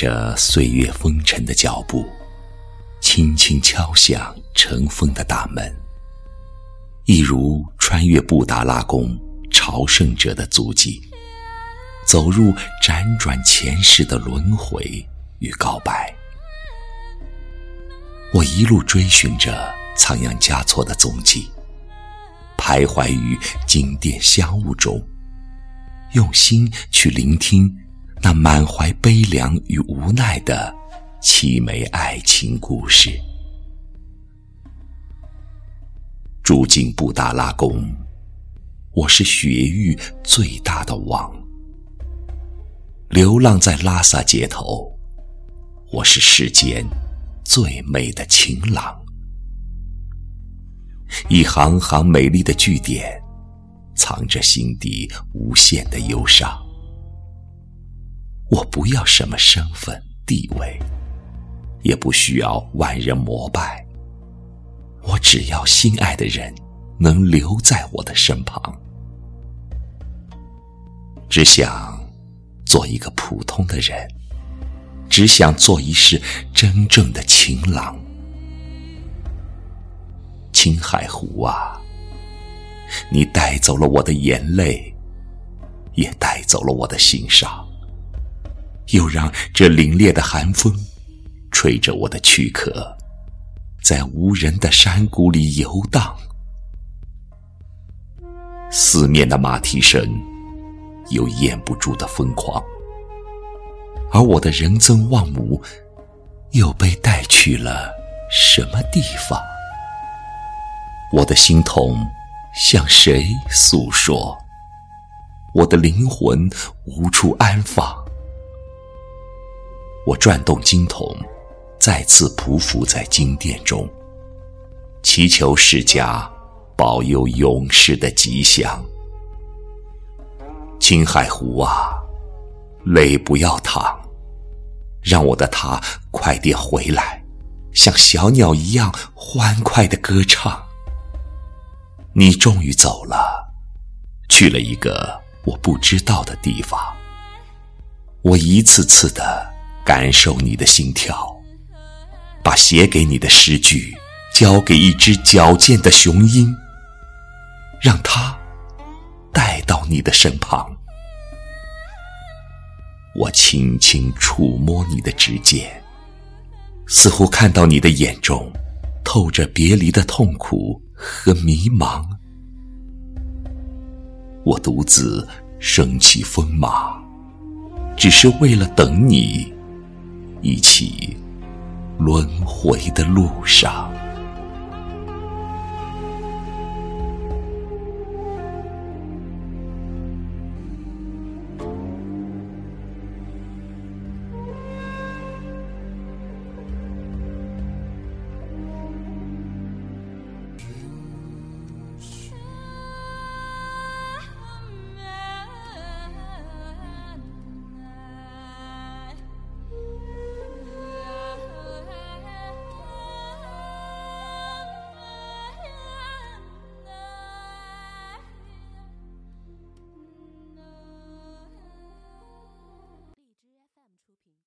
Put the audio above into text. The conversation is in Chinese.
着岁月风尘的脚步，轻轻敲响尘封的大门，一如穿越布达拉宫朝圣者的足迹，走入辗转前世的轮回与告白。我一路追寻着仓央嘉措的踪迹，徘徊于金殿香雾中，用心去聆听。那满怀悲凉与无奈的凄美爱情故事。住进布达拉宫，我是雪域最大的王；流浪在拉萨街头，我是世间最美的情郎。一行行美丽的句点，藏着心底无限的忧伤。我不要什么身份地位，也不需要万人膜拜。我只要心爱的人能留在我的身旁，只想做一个普通的人，只想做一世真正的情郎。青海湖啊，你带走了我的眼泪，也带走了我的心伤。又让这凛冽的寒风，吹着我的躯壳，在无人的山谷里游荡。四面的马蹄声，有掩不住的疯狂，而我的仁增望母，又被带去了什么地方？我的心痛向谁诉说？我的灵魂无处安放。我转动经筒，再次匍匐在经殿中，祈求释迦保佑永世的吉祥。青海湖啊，泪不要淌，让我的他快点回来，像小鸟一样欢快的歌唱。你终于走了，去了一个我不知道的地方。我一次次的。感受你的心跳，把写给你的诗句交给一只矫健的雄鹰，让它带到你的身旁。我轻轻触摸你的指尖，似乎看到你的眼中透着别离的痛苦和迷茫。我独自升起风马，只是为了等你。一起轮回的路上。